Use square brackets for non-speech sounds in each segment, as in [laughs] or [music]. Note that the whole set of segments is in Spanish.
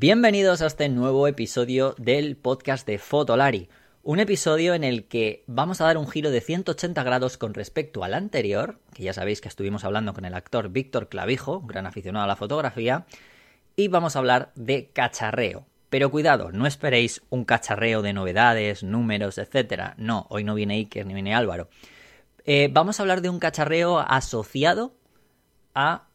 Bienvenidos a este nuevo episodio del podcast de Fotolari. Un episodio en el que vamos a dar un giro de 180 grados con respecto al anterior, que ya sabéis que estuvimos hablando con el actor Víctor Clavijo, gran aficionado a la fotografía, y vamos a hablar de cacharreo. Pero cuidado, no esperéis un cacharreo de novedades, números, etc. No, hoy no viene Iker ni viene Álvaro. Eh, vamos a hablar de un cacharreo asociado a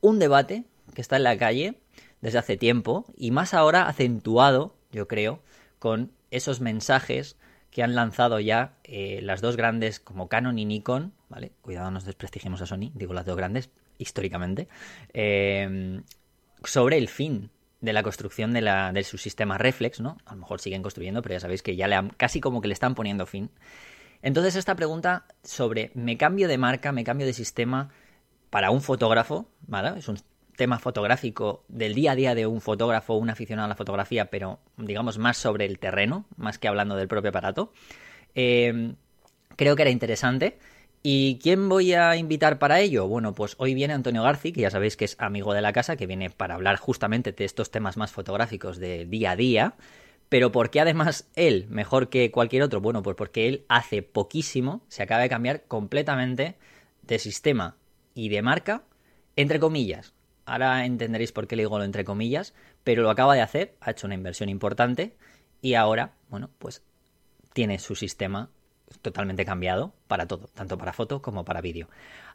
un debate que está en la calle desde hace tiempo y más ahora acentuado, yo creo, con esos mensajes que han lanzado ya eh, las dos grandes como Canon y Nikon, ¿vale? Cuidado, nos desprestigiemos a Sony, digo las dos grandes, históricamente, eh, sobre el fin de la construcción de, la, de su sistema reflex, ¿no? A lo mejor siguen construyendo, pero ya sabéis que ya le han, casi como que le están poniendo fin. Entonces esta pregunta sobre me cambio de marca, me cambio de sistema para un fotógrafo, ¿vale? Es un tema fotográfico del día a día de un fotógrafo, un aficionado a la fotografía, pero digamos más sobre el terreno, más que hablando del propio aparato. Eh, creo que era interesante. ¿Y quién voy a invitar para ello? Bueno, pues hoy viene Antonio Garci, que ya sabéis que es amigo de la casa, que viene para hablar justamente de estos temas más fotográficos de día a día. Pero ¿por qué además él, mejor que cualquier otro? Bueno, pues porque él hace poquísimo se acaba de cambiar completamente de sistema y de marca, entre comillas. Ahora entenderéis por qué le digo lo entre comillas, pero lo acaba de hacer, ha hecho una inversión importante y ahora, bueno, pues tiene su sistema totalmente cambiado para todo, tanto para foto como para vídeo.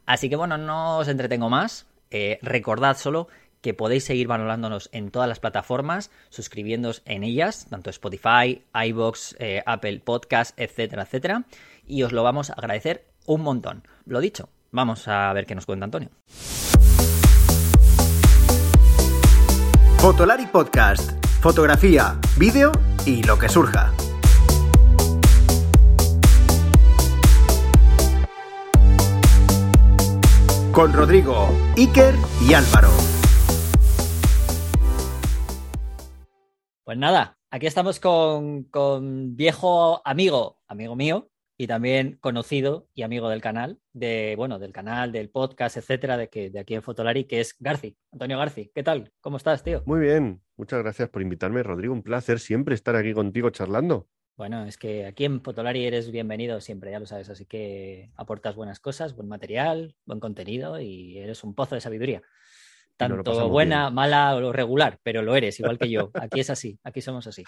Así que bueno, no os entretengo más. Eh, recordad solo que podéis seguir valorándonos en todas las plataformas, suscribiéndoos en ellas, tanto Spotify, iBox, eh, Apple Podcast, etcétera, etcétera. Y os lo vamos a agradecer un montón. Lo dicho, vamos a ver qué nos cuenta Antonio. Fotolari Podcast. Fotografía, vídeo y lo que surja. Con Rodrigo, Iker y Álvaro. Pues nada, aquí estamos con, con viejo amigo, amigo mío, y también conocido y amigo del canal, de, bueno, del canal, del podcast, etcétera, de, que, de aquí en Fotolari, que es Garci, Antonio Garci. ¿Qué tal? ¿Cómo estás, tío? Muy bien, muchas gracias por invitarme, Rodrigo. Un placer siempre estar aquí contigo charlando. Bueno, es que aquí en Fotolari eres bienvenido siempre, ya lo sabes, así que aportas buenas cosas, buen material, buen contenido y eres un pozo de sabiduría. Tanto buena, bien. mala o regular, pero lo eres, igual que yo. Aquí es así, aquí somos así.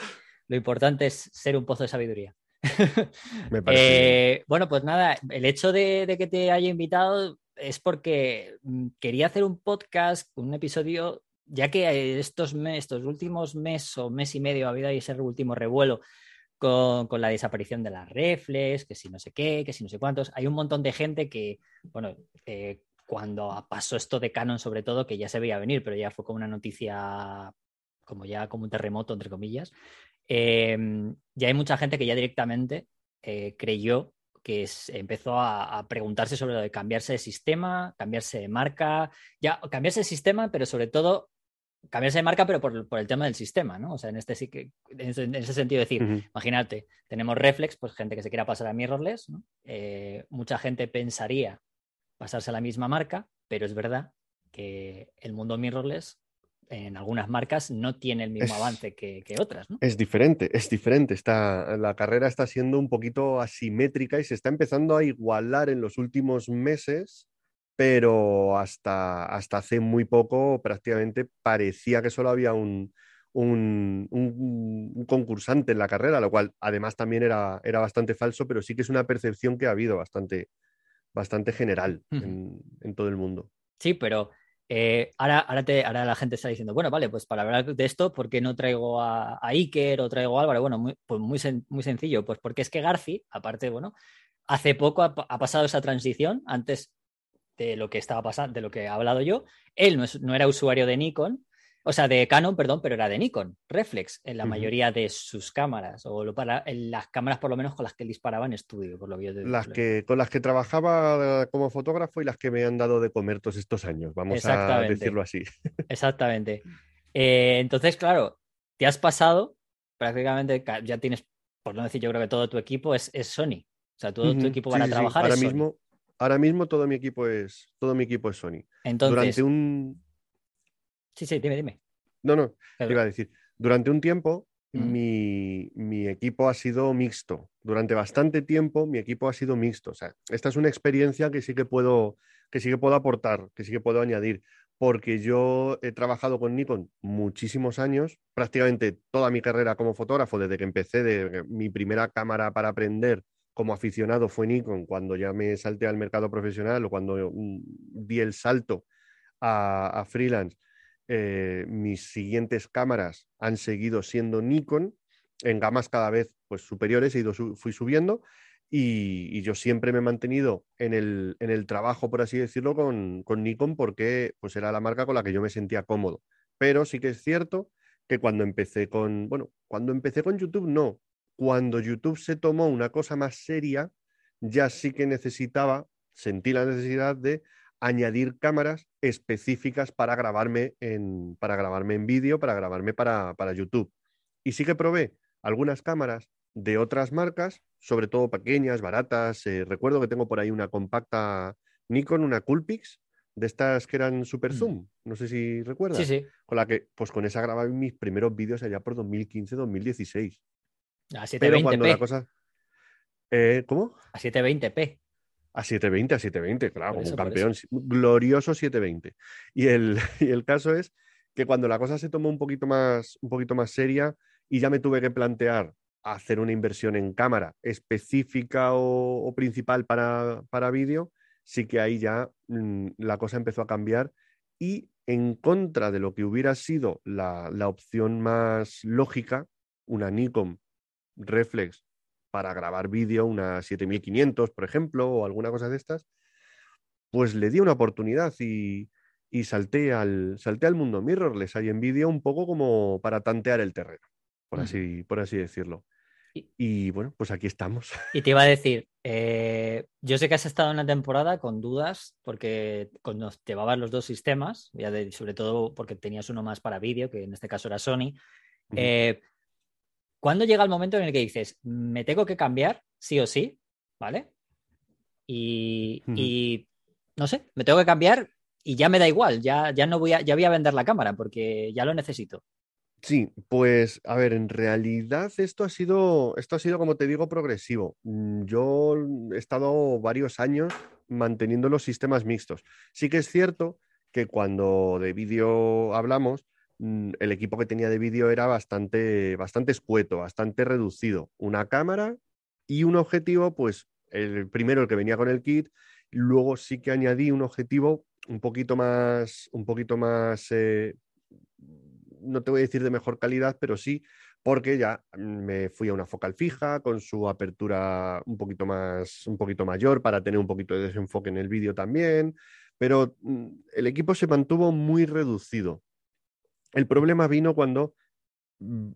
Lo importante es ser un pozo de sabiduría. [laughs] Me parece eh, bueno, pues nada, el hecho de, de, que te haya invitado es porque mm, quería hacer un podcast, un episodio, ya que estos, mes, estos últimos meses o mes y medio ha habido ese último revuelo con, con, la desaparición de las reflex, que si no sé qué, que si no sé cuántos. Hay un montón de gente que, bueno, eh, cuando pasó esto de Canon sobre todo, que ya se veía venir, pero ya fue como una noticia, como ya como un terremoto, entre comillas, eh, ya hay mucha gente que ya directamente eh, creyó que es, empezó a, a, preguntarse sobre lo de cambiarse de sistema, cambiarse de marca, ya cambiarse de sistema, pero sobre todo cambiarse de marca, pero por, por, el tema del sistema, ¿no? O sea, en este sí que, en ese, en ese sentido, decir, uh -huh. imagínate, tenemos Reflex, pues gente que se quiera pasar a mirrorless, ¿no? eh, mucha gente pensaría pasarse a la misma marca, pero es verdad que el mundo mirrorless en algunas marcas no tiene el mismo es, avance que, que, otras, ¿no? Es diferente, es diferente. Está, la carrera está siendo un poquito asimétrica y se está empezando a igualar en los últimos meses pero hasta, hasta hace muy poco prácticamente parecía que solo había un, un, un, un, concursante en la carrera, lo cual además también era, era, bastante falso, pero sí que es una percepción que ha habido bastante, bastante general en, todo el mundo. Sí, pero eh, ahora, ahora, te, ahora, la gente está diciendo, bueno, vale, pues para hablar de esto, ¿por qué no traigo a, Iker o traigo a Álvaro? Bueno, muy, pues muy, muy sencillo, pues porque es que Garci, aparte, bueno, hace poco ha, pasado esa transición, antes de lo que estaba pasando, de lo que he hablado yo. Él no, no, era usuario de Nikon, o sea, de Canon, perdón, pero era de Nikon, reflex en la uh -huh. mayoría de sus cámaras, o lo para, en las cámaras por lo menos con las que él disparaba en estudio, por lo que yo te, las que Con las que trabajaba como fotógrafo y las que me han dado de comer todos estos años, vamos a decirlo así. Exactamente. Eh, entonces, claro, te has pasado, prácticamente ya tienes, por no decir yo creo que todo tu equipo es, es Sony. O sea, todo uh -huh. tu equipo para sí, trabajar sí. Ahora es mismo, Sony. Ahora mismo todo mi equipo es todo mi equipo es Sony. Entonces, Durante un Sí, sí, dime, dime. No, no, te iba a decir, durante un tiempo Mm. mi, mi equipo ha sido mixto. Durante bastante tiempo mi equipo ha sido mixto. O sea, esta es una experiencia que sí que puedo, que sí que puedo aportar, que sí que puedo añadir, porque yo he trabajado con Nikon muchísimos años, prácticamente toda mi carrera como fotógrafo, desde que empecé de mi primera cámara para aprender como aficionado fue Nikon, cuando ya me salté al mercado profesional o cuando mm, di el salto a, a freelance eh, mis siguientes cámaras han seguido siendo Nikon en gamas cada vez pues, superiores, he ido, fui subiendo y, yo siempre me he mantenido en el, en el trabajo, por así decirlo, con, con, Nikon porque pues, era la marca con la que yo me sentía cómodo. Pero sí que es cierto que cuando empecé con, bueno, cuando empecé con YouTube, no. Cuando YouTube se tomó una cosa más seria, ya sí que necesitaba, sentí la necesidad de añadir cámaras específicas para grabarme en, para grabarme en vídeo, para grabarme para, YouTube. Y sí que probé algunas cámaras de otras marcas, sobre todo pequeñas, baratas. Eh, recuerdo que tengo por ahí una compacta Nikon, una Coolpix, de estas que eran super mm. zoom, no sé si recuerdas. Sí, sí. Con la que, pues con esa grababa mis primeros vídeos allá por 2015-2016. A 720p. Pero cuando la cosa... Eh, ¿Cómo? A 720p. A 720, a 720, claro, como un campeón. Glorioso 720. Y el, [laughs] y el caso es que cuando la cosa se tomó un poquito más, un poquito más seria y ya me tuve que plantear hacer una inversión en cámara específica o, principal para, para vídeo, sí que ahí ya mm, la cosa empezó a cambiar y en contra de lo que hubiera sido la, la opción más lógica, una Nikon Reflex para grabar vídeo, una 7500, por ejemplo, o alguna cosa de estas, pues le di una oportunidad y, salté, al, salté al mundo mirrorless ahí en vídeo un poco como para tantear el terreno, por, así, por así decirlo. Y, bueno, pues aquí estamos. [laughs] Y te iba a decir, eh, yo sé que has estado en la temporada con dudas porque cuando llevabas los dos sistemas, ya sobre todo porque tenías uno más para vídeo, que en este caso era Sony, ¿Cuándo llega el momento en el que dices, me tengo que cambiar, sí o sí, ¿vale? Y, no sé, me tengo que cambiar y ya me da igual, ya, ya no voy a, ya voy a vender la cámara porque ya lo necesito. Sí, pues a ver, en realidad esto ha sido, esto ha sido, como te digo, progresivo. Mm, yo he estado varios años manteniendo los sistemas mixtos. Sí que es cierto que cuando de vídeo hablamos, el equipo que tenía de vídeo era bastante, bastante escueto, bastante reducido. Una cámara y un objetivo, pues el primero el que venía con el kit, luego sí que añadí un objetivo un poquito más, un poquito más, eh, no te voy a decir de mejor calidad, pero sí, porque ya me fui a una focal fija con su apertura un poquito más, un poquito mayor para tener un poquito de desenfoque en el vídeo también, pero mm, el equipo se mantuvo muy reducido. El problema vino cuando... Mm,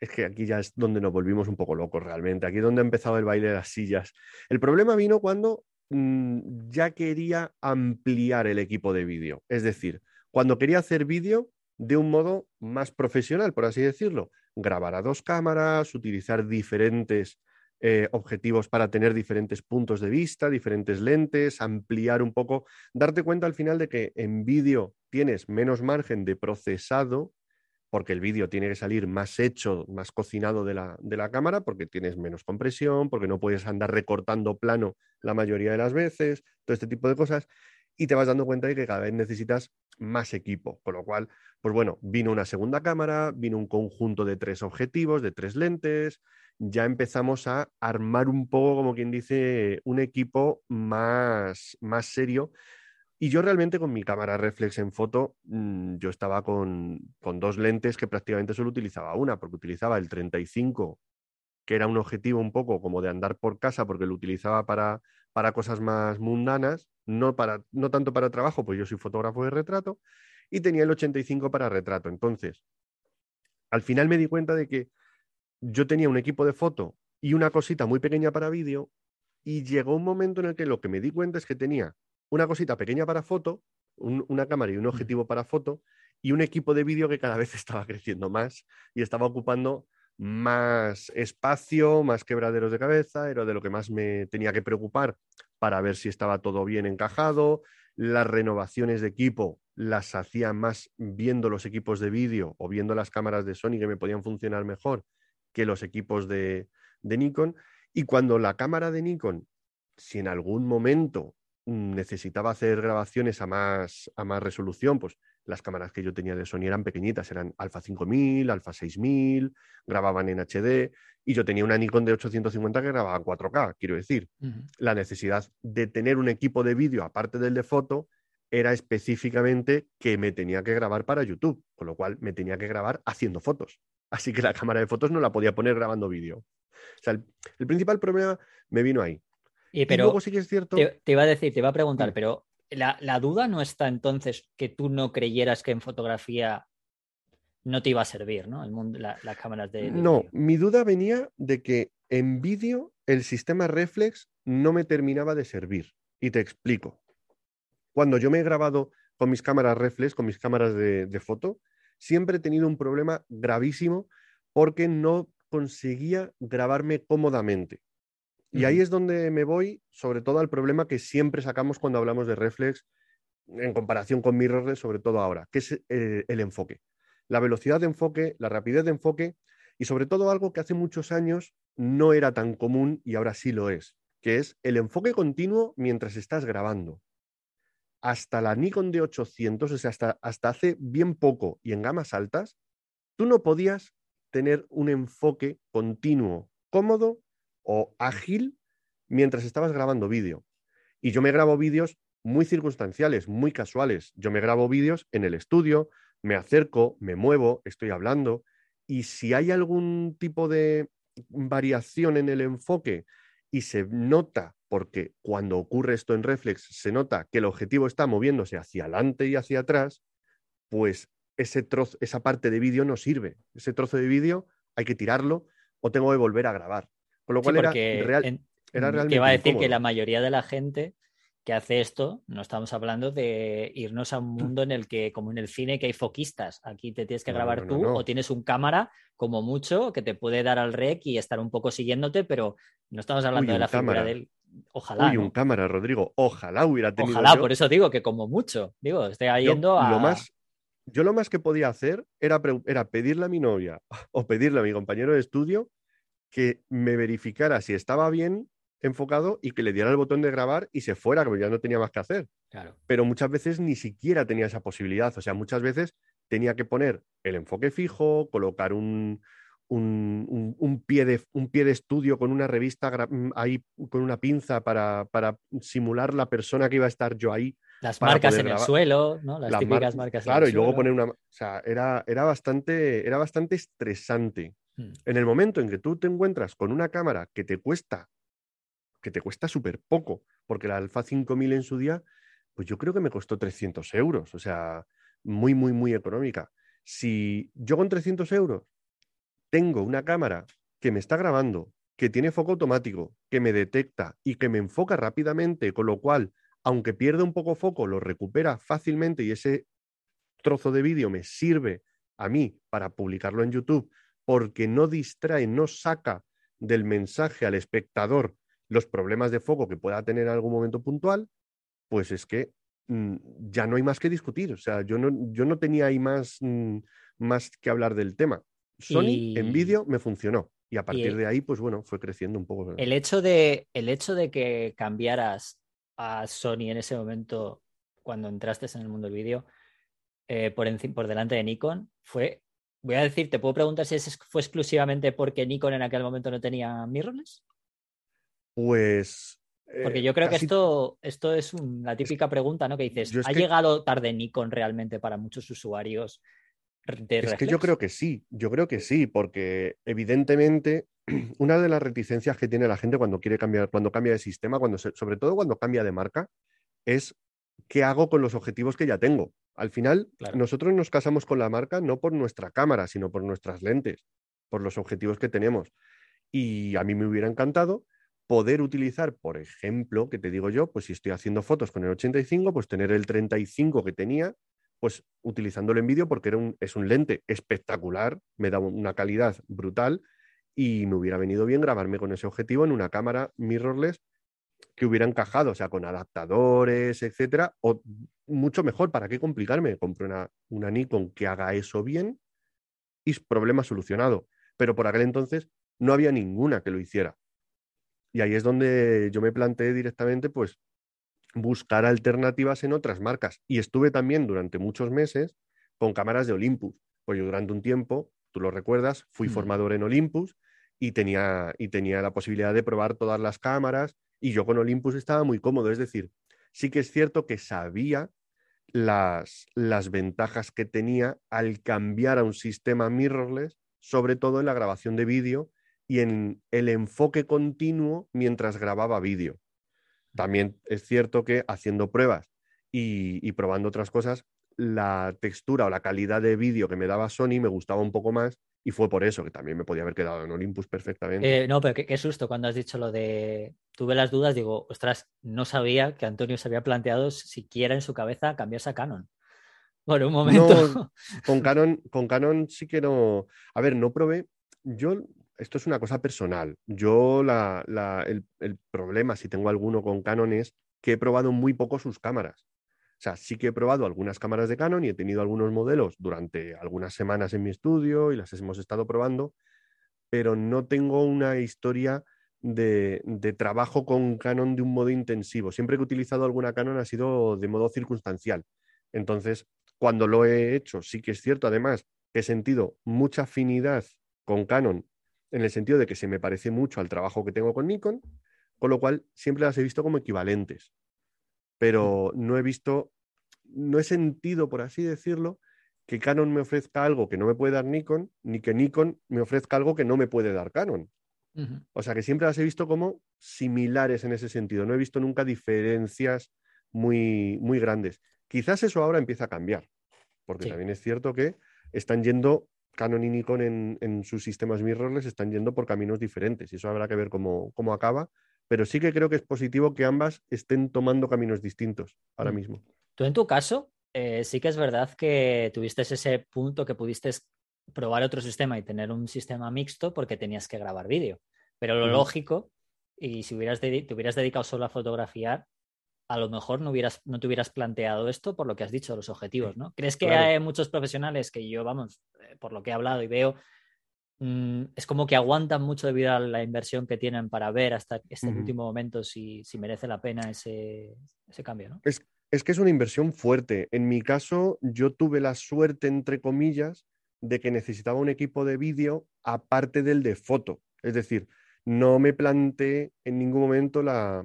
es que aquí ya es donde nos volvimos un poco locos realmente, aquí es donde ha empezado el baile de las sillas. El problema vino cuando mm, ya quería ampliar el equipo de vídeo, es decir, cuando quería hacer vídeo de un modo más profesional, por así decirlo, grabar a dos cámaras, utilizar diferentes eh, objetivos para tener diferentes puntos de vista, diferentes lentes, ampliar un poco, darte cuenta al final de que en vídeo tienes menos margen de procesado, porque el vídeo tiene que salir más hecho, más cocinado de la, de la, cámara, porque tienes menos compresión, porque no puedes andar recortando plano la mayoría de las veces, todo este tipo de cosas, y te vas dando cuenta de que cada vez necesitas más equipo, con lo cual, pues bueno, vino una segunda cámara, vino un conjunto de tres objetivos, de tres lentes, ya empezamos a armar un poco, como quien dice, un equipo más, más serio. Y yo realmente con mi cámara reflex en foto, mm, yo estaba con, dos lentes que prácticamente solo utilizaba una, porque utilizaba el 35, que era un objetivo un poco como de andar por casa, porque lo utilizaba para, para cosas más mundanas, no, para, no tanto para trabajo, pues yo soy fotógrafo de retrato, y tenía el 85 para retrato. Entonces, al final me di cuenta de que yo tenía un equipo de foto y una cosita muy pequeña para vídeo y llegó un momento en el que lo que me di cuenta es que tenía una cosita pequeña para foto, una cámara y un objetivo para foto y un equipo de vídeo que cada [laughs] vez estaba creciendo más y estaba ocupando más espacio, más quebraderos de cabeza, era de lo que más me tenía que preocupar para ver si estaba todo bien encajado, las renovaciones de equipo las hacía más viendo los equipos de vídeo o viendo las cámaras de Sony que me podían funcionar mejor que los equipos de, de Nikon. Y cuando la cámara de Nikon, si en algún momento necesitaba hacer grabaciones a más, a más resolución, pues las cámaras que yo tenía de Sony eran pequeñitas, eran Alpha 5000, Alpha 6000, grababan en HD y yo tenía una Nikon de 850 que grababa en 4K, quiero decir. La necesidad de tener un equipo de vídeo aparte del de foto era específicamente que me tenía que grabar para YouTube, con lo cual me tenía que grabar haciendo fotos. Así que la cámara de fotos no la podía poner grabando vídeo. O sea, el principal problema me vino ahí. Y, pero luego sí que es cierto. Te, iba a decir, te iba a preguntar, pero la, duda no está entonces que tú no creyeras que en fotografía no te iba a servir, ¿no? El mundo, las cámaras de. no, mi duda venía de que en vídeo el sistema reflex no me terminaba de servir. Y te explico. Cuando yo me he grabado con mis cámaras reflex, con mis cámaras de foto, siempre he tenido un problema gravísimo porque no conseguía grabarme cómodamente. Y ahí es donde me voy, sobre todo al problema que siempre sacamos cuando hablamos de reflex en comparación con mirrorless, sobre todo ahora, que es eh, el enfoque. La velocidad de enfoque, la rapidez de enfoque y sobre todo algo que hace muchos años no era tan común y ahora sí lo es, que es el enfoque continuo mientras estás grabando. Hasta la Nikon D800, o sea, hasta, hasta hace bien poco y en gamas altas, tú no podías tener un enfoque continuo, cómodo o ágil mientras estabas grabando vídeo. Y yo me grabo vídeos muy circunstanciales, muy casuales. Yo me grabo vídeos en el estudio, me acerco, me muevo, estoy hablando. Y si hay algún tipo de variación en el enfoque y se nota, porque cuando ocurre esto en reflex, se nota que el objetivo está moviéndose hacia adelante y hacia atrás, pues ese trozo, esa parte de vídeo no sirve. Ese trozo de vídeo hay que tirarlo o tengo que volver a grabar. Con lo cual era, real, era realmente. Que va a decir que la mayoría de la gente que hace esto, no estamos hablando de irnos a un mundo en el que, como en el cine, que hay foquistas. Aquí te tienes que grabar tú o tienes un cámara, como mucho, que te puede dar al rec y estar un poco siguiéndote, pero no estamos hablando de la figura del. Ojalá. Uy, un cámara, Rodrigo. Ojalá hubiera tenido. Ojalá, por eso digo que como mucho. Digo, estoy yendo a. Lo más, yo lo más que podía hacer era, era pedirle a mi novia [laughs] o pedirle a mi compañero de estudio que me verificara si estaba bien enfocado y que le diera el botón de grabar y se fuera, que ya no tenía más que hacer. Pero muchas veces ni siquiera tenía esa posibilidad. O sea, muchas veces tenía que poner el enfoque fijo, colocar un, un, pie, de, un pie de estudio con una revista mm, ahí, con una pinza para, para, simular la persona que iba a estar yo ahí. Las marcas en el suelo, ¿no? Las, típicas marcas claro, en el y luego poner una. O sea, era, era, bastante, era bastante estresante. Hmm. En el momento en que tú te encuentras con una cámara que te cuesta, que te cuesta súper poco, porque la Alpha 5000 en su día, pues yo creo que me costó 300 euros, o sea, muy, muy, muy económica. Si yo con 300 euros tengo una cámara que me está grabando, que tiene foco automático, que me detecta y que me enfoca rápidamente, con lo cual, aunque pierda un poco foco, lo recupera fácilmente y ese trozo de vídeo me sirve a mí para publicarlo en YouTube porque no distrae, no saca del mensaje al espectador los problemas de foco que pueda tener en algún momento puntual, pues es que mm, ya no hay más que discutir. O sea, yo no, yo no tenía ahí más, mm, más que hablar del tema. Sony en vídeo me funcionó. Y a partir de ahí, pues bueno, fue creciendo un poco. El hecho de, el hecho de que cambiaras a Sony en ese momento, cuando entraste en el mundo del vídeo, eh, por, por delante de Nikon, fue voy a decir, ¿te puedo preguntar si fue exclusivamente porque Nikon en aquel momento no tenía mirrorless? Pues. Porque yo creo que esto, esto es la típica pregunta, ¿no? Que dices, ¿ha llegado tarde Nikon realmente para muchos usuarios? De es que yo creo que sí, yo creo que sí, porque evidentemente [clears throat] una de las reticencias que tiene la gente cuando quiere cambiar, cuando cambia de sistema, cuando sobre todo cuando cambia de marca, es qué hago con los objetivos que ya tengo. Al final, nosotros nos casamos con la marca no por nuestra cámara, sino por nuestras lentes, por los objetivos que tenemos. Y a mí me hubiera encantado poder utilizar, por ejemplo, que te digo yo, pues si estoy haciendo fotos con el 85, pues tener el 35 que tenía, pues utilizándolo en vídeo porque era un, es un lente espectacular, me da una calidad brutal y me hubiera venido bien grabarme con ese objetivo en una cámara mirrorless que hubiera encajado, o sea, con adaptadores, etcétera, o mucho mejor, ¿para qué complicarme? Compré una, una Nikon que haga eso bien y problema solucionado. Pero por aquel entonces no había ninguna que lo hiciera. Y ahí es donde yo me planteé directamente, pues, buscar alternativas en otras marcas. Y estuve también durante muchos meses con cámaras de Olympus. Pues yo durante un tiempo, tú lo recuerdas, fui mm. formador en Olympus y tenía, y tenía la posibilidad de probar todas las cámaras y yo con Olympus estaba muy cómodo. Es decir, sí que es cierto que sabía las, las ventajas que tenía al cambiar a un sistema mirrorless, sobre todo en la grabación de vídeo y en el enfoque continuo mientras grababa vídeo. También es cierto que haciendo pruebas y, probando otras cosas, la textura o la calidad de vídeo que me daba Sony me gustaba un poco más y fue por eso que también me podía haber quedado en Olympus perfectamente. Eh, no, pero qué, susto cuando has dicho lo de. Tuve las dudas, digo, ostras, no sabía que Antonio se había planteado siquiera en su cabeza cambiarse a Canon. [laughs] Por un momento. con [laughs] Canon, con Canon sí que no. A ver, no probé. Yo esto es una cosa personal. Yo el, problema, si tengo alguno con Canon, es que he probado muy poco sus cámaras. O sea, sí que he probado algunas cámaras de Canon y he tenido algunos modelos durante algunas semanas en mi estudio y las hemos estado probando, pero no tengo una historia de, trabajo con Canon de un modo intensivo. Siempre que he utilizado alguna Canon ha sido de modo circunstancial. Entonces, cuando lo he hecho, sí que es cierto, además, que he sentido mucha afinidad con Canon en el sentido de que se me parece mucho al trabajo que tengo con Nikon, con lo cual siempre las he visto como equivalentes. Pero no he visto, no he sentido, por así decirlo, que Canon me ofrezca algo que no me puede dar Nikon, ni que Nikon me ofrezca algo que no me puede dar Canon. O sea que siempre las he visto como similares en ese sentido. No he visto nunca diferencias muy, muy grandes. Quizás eso ahora empieza a cambiar, porque también es cierto que están yendo Canon y Nikon en, sus sistemas mirrorless están yendo por caminos diferentes y eso habrá que ver cómo, acaba, pero sí que creo que es positivo que ambas estén tomando caminos distintos ahora mm. mismo. Tú en tu caso, eh, sí que es verdad que tuviste ese punto que pudiste probar otro sistema y tener un sistema mixto porque tenías que grabar vídeo, pero lo lógico, y si hubieras te hubieras dedicado solo a fotografiar, a lo mejor no, hubieras, no te hubieras planteado esto por lo que has dicho, los objetivos, ¿no? ¿Crees que hay muchos profesionales que yo, vamos, eh, por lo que he hablado y veo, mm, es como que aguantan mucho debido a la inversión que tienen para ver hasta este último momento si, merece la pena ese, cambio, ¿no? Es, es que es una inversión fuerte. En mi caso, yo tuve la suerte, entre comillas, de que necesitaba un equipo de vídeo aparte del de foto. Es decir, no me planteé en ningún momento la,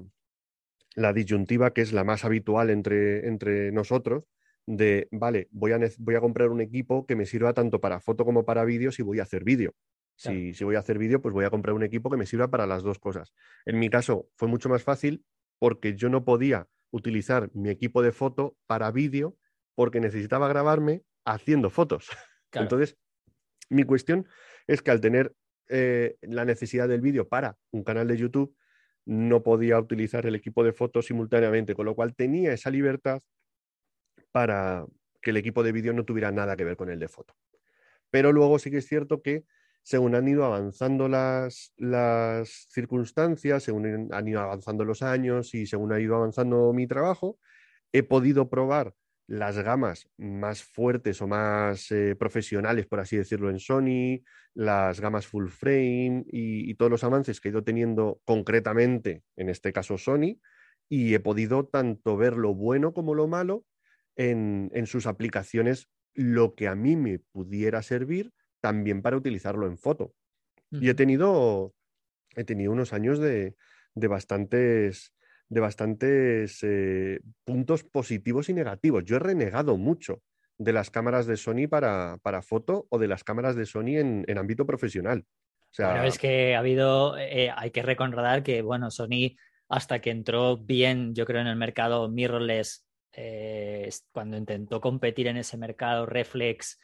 la disyuntiva que es la más habitual entre, entre nosotros, de, vale, voy a, voy a comprar un equipo que me sirva tanto para foto como para vídeo si voy a hacer vídeo. Si, si, voy a hacer vídeo, pues voy a comprar un equipo que me sirva para las dos cosas. En mi caso fue mucho más fácil porque yo no podía utilizar mi equipo de foto para vídeo porque necesitaba grabarme haciendo fotos. [laughs] Entonces, mi cuestión es que al tener eh, la necesidad del vídeo para un canal de YouTube, no podía utilizar el equipo de fotos simultáneamente, con lo cual tenía esa libertad para que el equipo de vídeo no tuviera nada que ver con el de foto. Pero luego sí que es cierto que según han ido avanzando las, las circunstancias, según han ido avanzando los años y según ha ido avanzando mi trabajo, he podido probar las gamas más fuertes o más eh, profesionales, por así decirlo, en Sony, las gamas full frame y, todos los avances que he ido teniendo concretamente, en este caso Sony, y he podido tanto ver lo bueno como lo malo en, sus aplicaciones, lo que a mí me pudiera servir también para utilizarlo en foto. Y he tenido, he tenido unos años de, de bastantes de bastantes eh, puntos positivos y negativos. Yo he renegado mucho de las cámaras de Sony para, para foto o de las cámaras de Sony en, ámbito profesional. O sea, es que ha habido, eh, hay que recordar que, bueno, Sony hasta que entró bien, yo creo, en el mercado mirrorless, eh, cuando intentó competir en ese mercado reflex,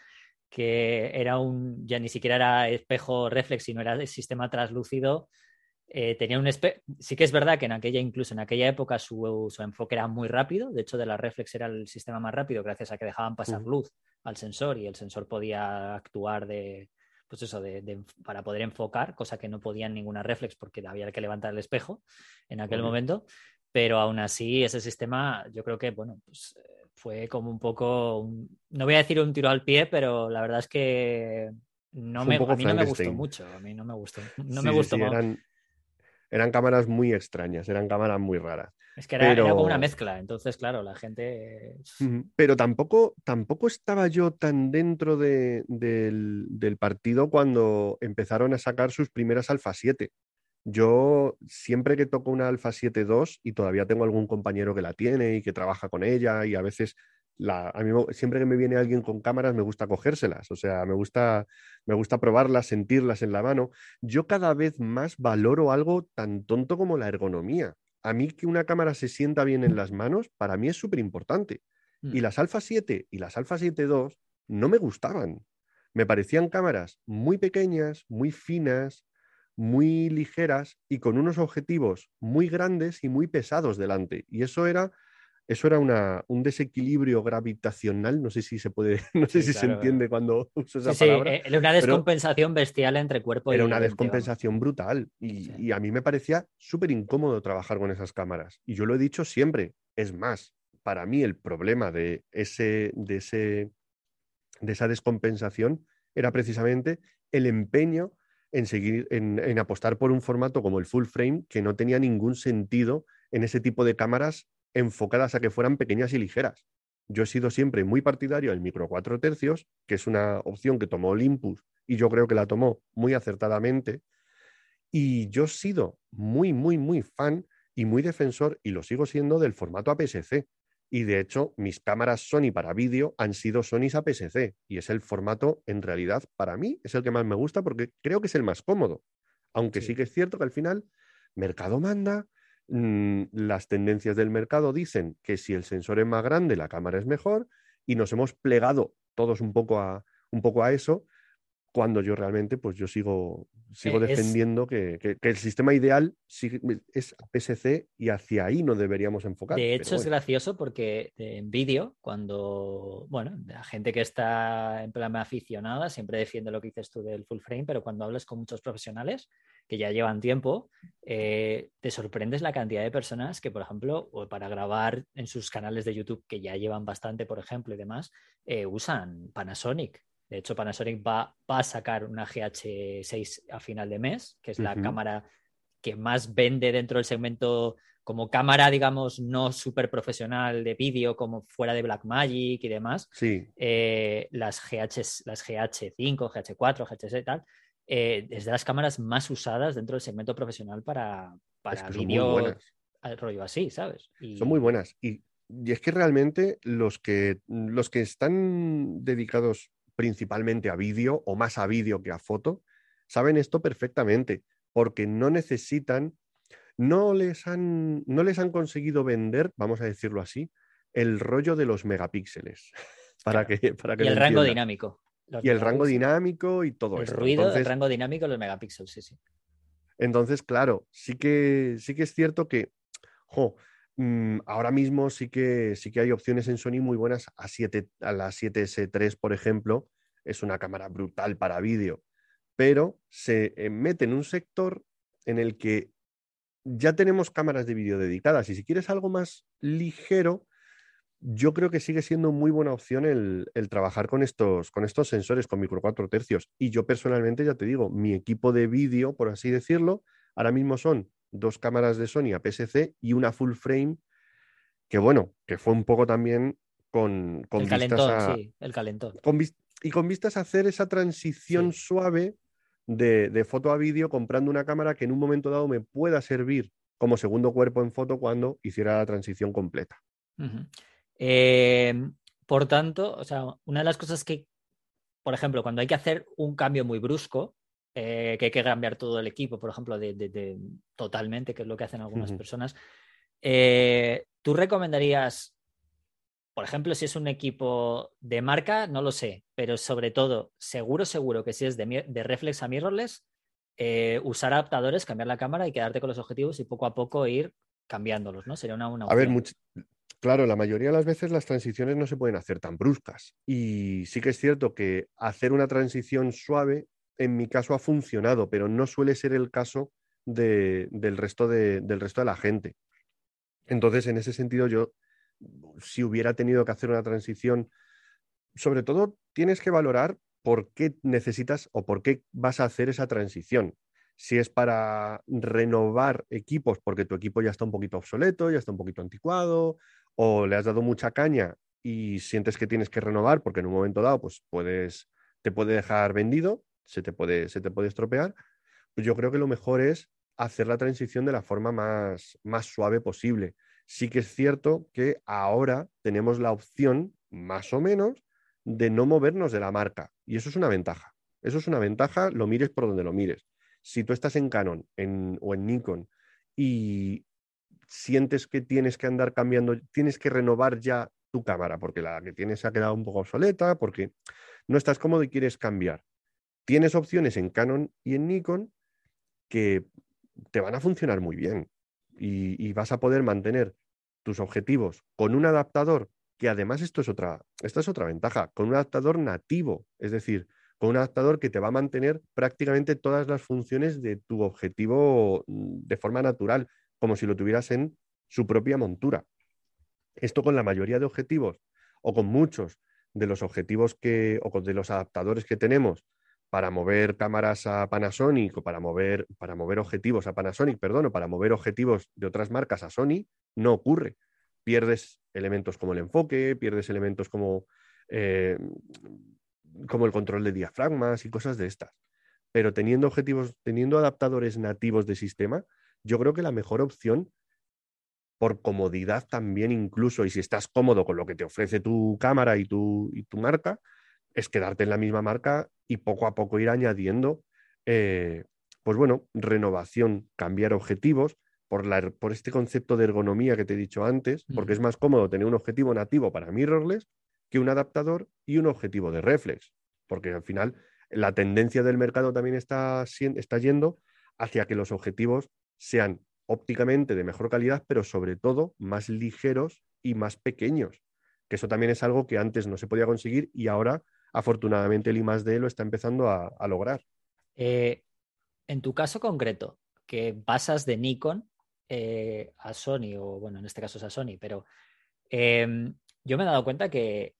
que era un, ya ni siquiera era espejo reflex, sino era el sistema translúcido, eh, tenía un sí que es verdad que en aquella, incluso en aquella época, su, enfoque era muy rápido. De hecho, de la reflex era el sistema más rápido gracias a que dejaban pasar luz al sensor y el sensor podía actuar de, pues eso, de, para poder enfocar, cosa que no podían ninguna reflex porque había que levantar el espejo en aquel momento. Pero aún así ese sistema yo creo que, bueno, pues fue como un poco, no voy a decir un tiro al pie, pero la verdad es que no me, a mí no me gustó mucho, a mí no me gustó, [laughs] no me gustó. eran, eran cámaras muy extrañas, eran cámaras muy raras. Es que era, como una mezcla, entonces, claro, la gente. Pero tampoco, tampoco estaba yo tan dentro del, partido cuando empezaron a sacar sus primeras Alfa 7. Yo siempre que toco una Alfa 7.2 y todavía tengo algún compañero que la tiene y que trabaja con ella y a veces la, a mí siempre que me viene alguien con cámaras me gusta cogérselas, o sea, me gusta, me gusta probarlas, sentirlas en la mano. Yo cada vez más valoro algo tan tonto como la ergonomía a mí que una cámara se sienta bien en las manos, para mí es súper importante. Y mm. las Alpha 7 y las Alpha 7 no me gustaban. Me parecían cámaras muy pequeñas, muy finas, muy ligeras y con unos objetivos muy grandes y muy pesados delante. Y eso era eso era un desequilibrio gravitacional, no sé si se puede, [laughs] no sé si se entiende cuando [laughs] uso esa palabra. Sí, una descompensación bestial entre cuerpo y Era una descompensación brutal y, a mí me parecía súper incómodo trabajar con esas cámaras. Y yo lo he dicho siempre, es más, para mí el problema de, ese, de, ese, de esa descompensación era precisamente el empeño en seguir, en, apostar por un formato como el full frame que no tenía ningún sentido en ese tipo de cámaras enfocadas a que fueran pequeñas y ligeras. Yo he sido siempre muy partidario del micro 4 tercios, que es una opción que tomó Olympus y yo creo que la tomó muy acertadamente. Y yo he sido muy, muy, muy fan y muy defensor, y lo sigo siendo, del formato APS-C. Y de hecho, mis cámaras Sony para vídeo han sido Sony APS-C. Y es el formato, en realidad, para mí, es el que más me gusta porque creo que es el más cómodo. Aunque sí que es cierto que al final, mercado manda, Mm, las tendencias del mercado dicen que si el sensor es más grande, la cámara es mejor, y nos hemos plegado todos un poco a, un poco a eso, cuando yo realmente, pues yo sigo, sigo eh, defendiendo que, el sistema ideal es PSC y hacia ahí no deberíamos enfocar. De hecho, es gracioso porque en vídeo, cuando, bueno, la gente que está en plan aficionada siempre defiende lo que dices tú del full frame, pero cuando hablas con muchos profesionales que ya llevan tiempo, eh, te sorprendes la cantidad de personas que, por ejemplo, o para grabar en sus canales de YouTube, que ya llevan bastante, por ejemplo, y demás, eh, usan Panasonic de hecho, Panasonic va, a sacar una GH6 a final de mes, que es la cámara que más vende dentro del segmento como cámara, digamos, no súper profesional de vídeo, como fuera de Blackmagic y demás. Sí. Eh, las, GH, las GH5, GH4, GH6 y tal, eh, es de las cámaras más usadas dentro del segmento profesional para, para vídeo rollo así, ¿sabes? Son muy buenas. Y, y, es que realmente los que, los que están dedicados principalmente a vídeo o más a vídeo que a foto, saben esto perfectamente porque no necesitan, no les han, no les han conseguido vender, vamos a decirlo así, el rollo de los megapíxeles. [laughs] para que, para que y el rango dinámico. y el rango dinámico y todo el esto. ruido, el rango dinámico, los megapíxeles, sí, sí. Entonces, claro, sí que, sí que es cierto que, jo, Mm, ahora mismo sí que, sí que hay opciones en Sony muy buenas. A, 7, a la 7S3, por ejemplo, es una cámara brutal para vídeo, pero se eh, mete en un sector en el que ya tenemos cámaras de vídeo dedicadas y si quieres algo más ligero, yo creo que sigue siendo muy buena opción el, trabajar con estos, con estos sensores, con micro 4 tercios. Y yo personalmente, ya te digo, mi equipo de vídeo, por así decirlo, ahora mismo son dos cámaras de Sony a PSC y una full frame, que bueno, que fue un poco también con, con el calentón, sí, el calentón. y con vistas a hacer esa transición suave de, foto a vídeo comprando una cámara que en un momento dado me pueda servir como segundo cuerpo en foto cuando hiciera la transición completa. Eh, por tanto, o sea, una de las cosas que, por ejemplo, cuando hay que hacer un cambio muy brusco, eh, que hay que cambiar todo el equipo, por ejemplo, de, totalmente, que es lo que hacen algunas personas. Eh, ¿Tú recomendarías, por ejemplo, si es un equipo de marca, no lo sé, pero sobre todo, seguro, seguro que si es de, de reflex a mirrorless, eh, usar adaptadores, cambiar la cámara y quedarte con los objetivos y poco a poco ir cambiándolos, ¿no? Sería una, una A ver, claro, la mayoría de las veces las transiciones no se pueden hacer tan bruscas. Y sí que es cierto que hacer una transición suave en mi caso ha funcionado, pero no suele ser el caso del, resto de, del resto de la gente. Entonces, en ese sentido, yo, si hubiera tenido que hacer una transición, sobre todo tienes que valorar por qué necesitas o por qué vas a hacer esa transición. Si es para renovar equipos porque tu equipo ya está un poquito obsoleto, ya está un poquito anticuado, o le has dado mucha caña y sientes que tienes que renovar porque en un momento dado pues puedes, te puede dejar vendido, se te puede, se te puede estropear, pues yo creo que lo mejor es hacer la transición de la forma más, más suave posible. Sí que es cierto que ahora tenemos la opción, más o menos, de no movernos de la marca. Y eso es una ventaja. Eso es una ventaja, lo mires por donde lo mires. Si tú estás en Canon o en Nikon y sientes que tienes que andar cambiando, tienes que renovar ya tu cámara, porque la que tienes ha quedado un poco obsoleta, porque no estás cómodo y quieres cambiar. Tienes opciones en Canon y en Nikon que te van a funcionar muy bien y, vas a poder mantener tus objetivos con un adaptador que además esto es otra, esta es otra ventaja, con un adaptador nativo, es decir, con un adaptador que te va a mantener prácticamente todas las funciones de tu objetivo mm, de forma natural, como si lo tuvieras en su propia montura. Esto con la mayoría de objetivos o con muchos de los objetivos que o de los adaptadores que tenemos para mover cámaras a Panasonic o para mover, para mover objetivos a Panasonic, perdón, o para mover objetivos de otras marcas a Sony, no ocurre pierdes elementos como el enfoque, pierdes elementos como, eh, como el control de diafragmas y cosas de estas. Pero teniendo objetivos, teniendo adaptadores nativos de sistema, yo creo que la mejor opción, por comodidad también incluso, y si estás cómodo con lo que te ofrece tu cámara y tu, y tu marca, es quedarte en la misma marca y poco a poco ir añadiendo, eh, pues bueno, renovación, cambiar objetivos, por, este concepto de ergonomía que te he dicho antes, porque es más cómodo tener un objetivo nativo para mirrorless que un adaptador y un objetivo de reflex, porque al final la tendencia del mercado también está, está yendo hacia que los objetivos sean ópticamente de mejor calidad, pero sobre todo más ligeros y más pequeños, que eso también es algo que antes no se podía conseguir y ahora afortunadamente el I+D lo está empezando a, lograr. Eh, en tu caso concreto, que pasas de Nikon eh, a Sony, o bueno, en este caso es a Sony, pero em, yo me he dado cuenta que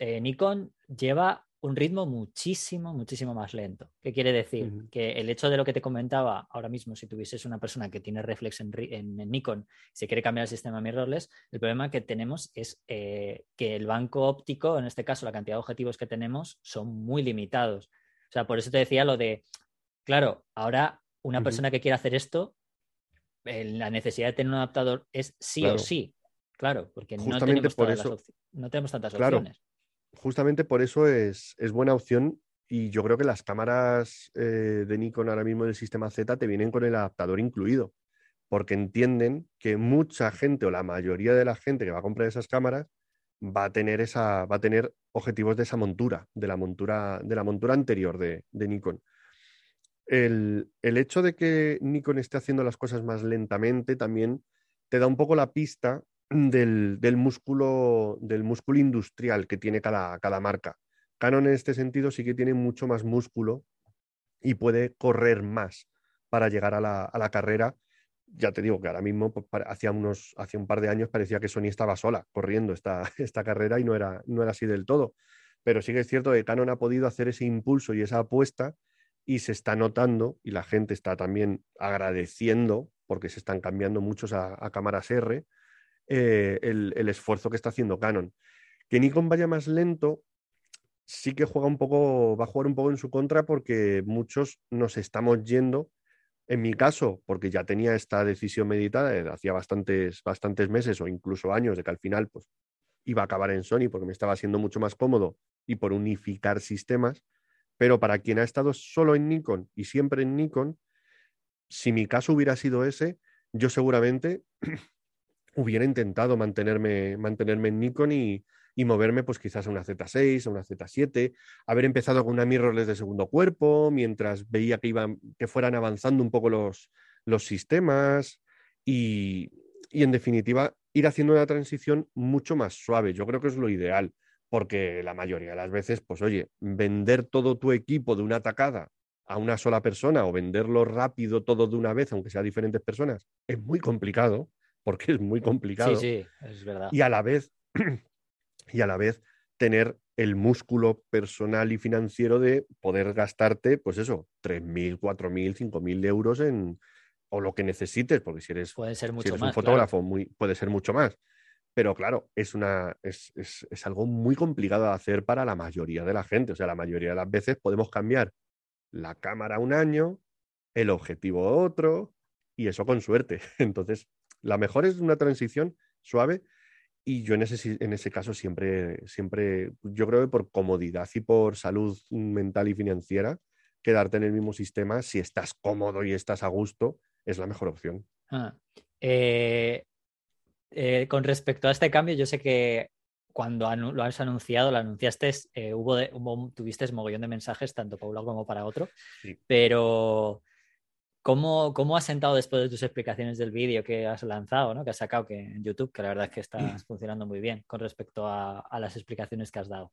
eh, Nikon lleva un ritmo muchísimo, muchísimo más lento. ¿Qué quiere decir? Que el hecho de lo que te comentaba ahora mismo, si tuvieses una persona que tiene reflex en, en, Nikon, si quiere cambiar el sistema mirrorless, el problema que tenemos es eh, que el banco óptico, en este caso la cantidad de objetivos que tenemos, son muy limitados. O sea, por eso te decía lo de, claro, ahora una persona que quiera hacer esto la necesidad de tener un adaptador es sí o sí. Claro, porque no tenemos, por eso, no tenemos tantas opciones. Justamente por eso es, buena opción y yo creo que las cámaras eh, de Nikon ahora mismo del sistema Z te vienen con el adaptador incluido, porque entienden que mucha gente o la mayoría de la gente que va a comprar esas cámaras va a tener esa, va a tener objetivos de esa montura, de la montura, de la montura anterior de Nikon. El, hecho de que Nikon esté haciendo las cosas más lentamente también te da un poco la pista del, músculo, del músculo industrial que tiene cada, cada, marca. Canon en este sentido sí que tiene mucho más músculo y puede correr más para llegar a la, carrera. Ya te digo que ahora mismo, pues, unos, hace un par de años, parecía que Sony estaba sola corriendo esta, [laughs] esta carrera y no era, no era así del todo. Pero sí que es cierto que Canon ha podido hacer ese impulso y esa apuesta y se está notando y la gente está también agradeciendo, porque se están cambiando muchos a, cámaras R, eh, el, esfuerzo que está haciendo Canon. Que Nikon vaya más lento, sí que juega un poco, va a jugar un poco en su contra porque muchos nos estamos yendo. En mi caso, porque ya tenía esta decisión meditada desde hacía bastantes, bastantes meses o incluso años de que al final pues, iba a acabar en Sony porque me estaba siendo mucho más cómodo y por unificar sistemas pero para quien ha estado solo en Nikon y siempre en Nikon, si mi caso hubiera sido ese, yo seguramente hubiera intentado mantenerme, mantenerme en Nikon y, moverme pues quizás a una Z6, a una Z7, haber empezado con una mirrorless de segundo cuerpo, mientras veía que, iban, que fueran avanzando un poco los, los sistemas y, y en definitiva ir haciendo una transición mucho más suave. Yo creo que es lo ideal porque la mayoría de las veces, pues oye, vender todo tu equipo de una atacada a una sola persona o venderlo rápido todo de una vez, aunque sea diferentes personas, es muy complicado. Porque es muy complicado. Sí, sí, es verdad. Y a la vez, [clears throat] y a la vez tener el músculo personal y financiero de poder gastarte, pues eso, 3.000, 4.000, 5.000 euros en o lo que necesites, porque si eres, puede ser mucho si eres más, un fotógrafo, muy, puede ser mucho más. Pero claro, es, una, es, es, es, algo muy complicado de hacer para la mayoría de la gente. O sea, la mayoría de las veces podemos cambiar la cámara un año, el objetivo otro, y eso con suerte. [laughs] Entonces, la mejor es una transición suave y yo en ese, en ese caso siempre, siempre, yo creo que por comodidad y por salud mental y financiera, quedarte en el mismo sistema, si estás cómodo y estás a gusto, es la mejor opción. Ah, eh, eh, con respecto a este cambio, yo sé que cuando lo has anunciado, lo anunciaste, eh, hubo, de, hubo, tuviste mogollón de mensajes, tanto para uno como para otro, sí. pero ¿Cómo, ¿Cómo, has sentado después de tus explicaciones del vídeo que has lanzado, ¿no? que has sacado que en YouTube, que la verdad es que está funcionando muy bien con respecto a, a las explicaciones que has dado?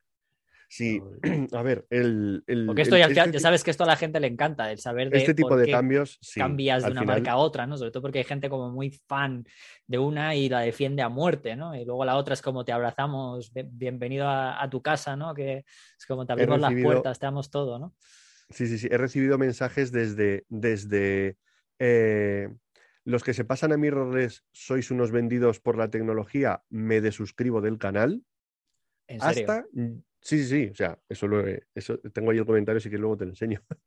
Sí, [clears throat] a ver, el... el Porque esto el, ya, este ya, sabes que esto a la gente le encanta, el saber de este tipo por de qué cambios sí, cambias de una final- marca a otra, ¿no? Sobre todo porque hay gente como muy fan de una y la defiende a muerte, ¿no? Y luego la otra es como te abrazamos, bien- bienvenido a, a tu casa, ¿no? Que es como te abrimos recibido- las puertas, te damos todo, ¿no? Sí, sí, sí. He recibido mensajes desde, desde eh, los que se pasan a mirrorless, sois unos vendidos por la tecnología, me desuscribo del canal, En serio. hasta... Sí, sí, sí, o sea, eso, lo he- eso tengo ahí el comentario, así que luego te lo enseño. [laughs]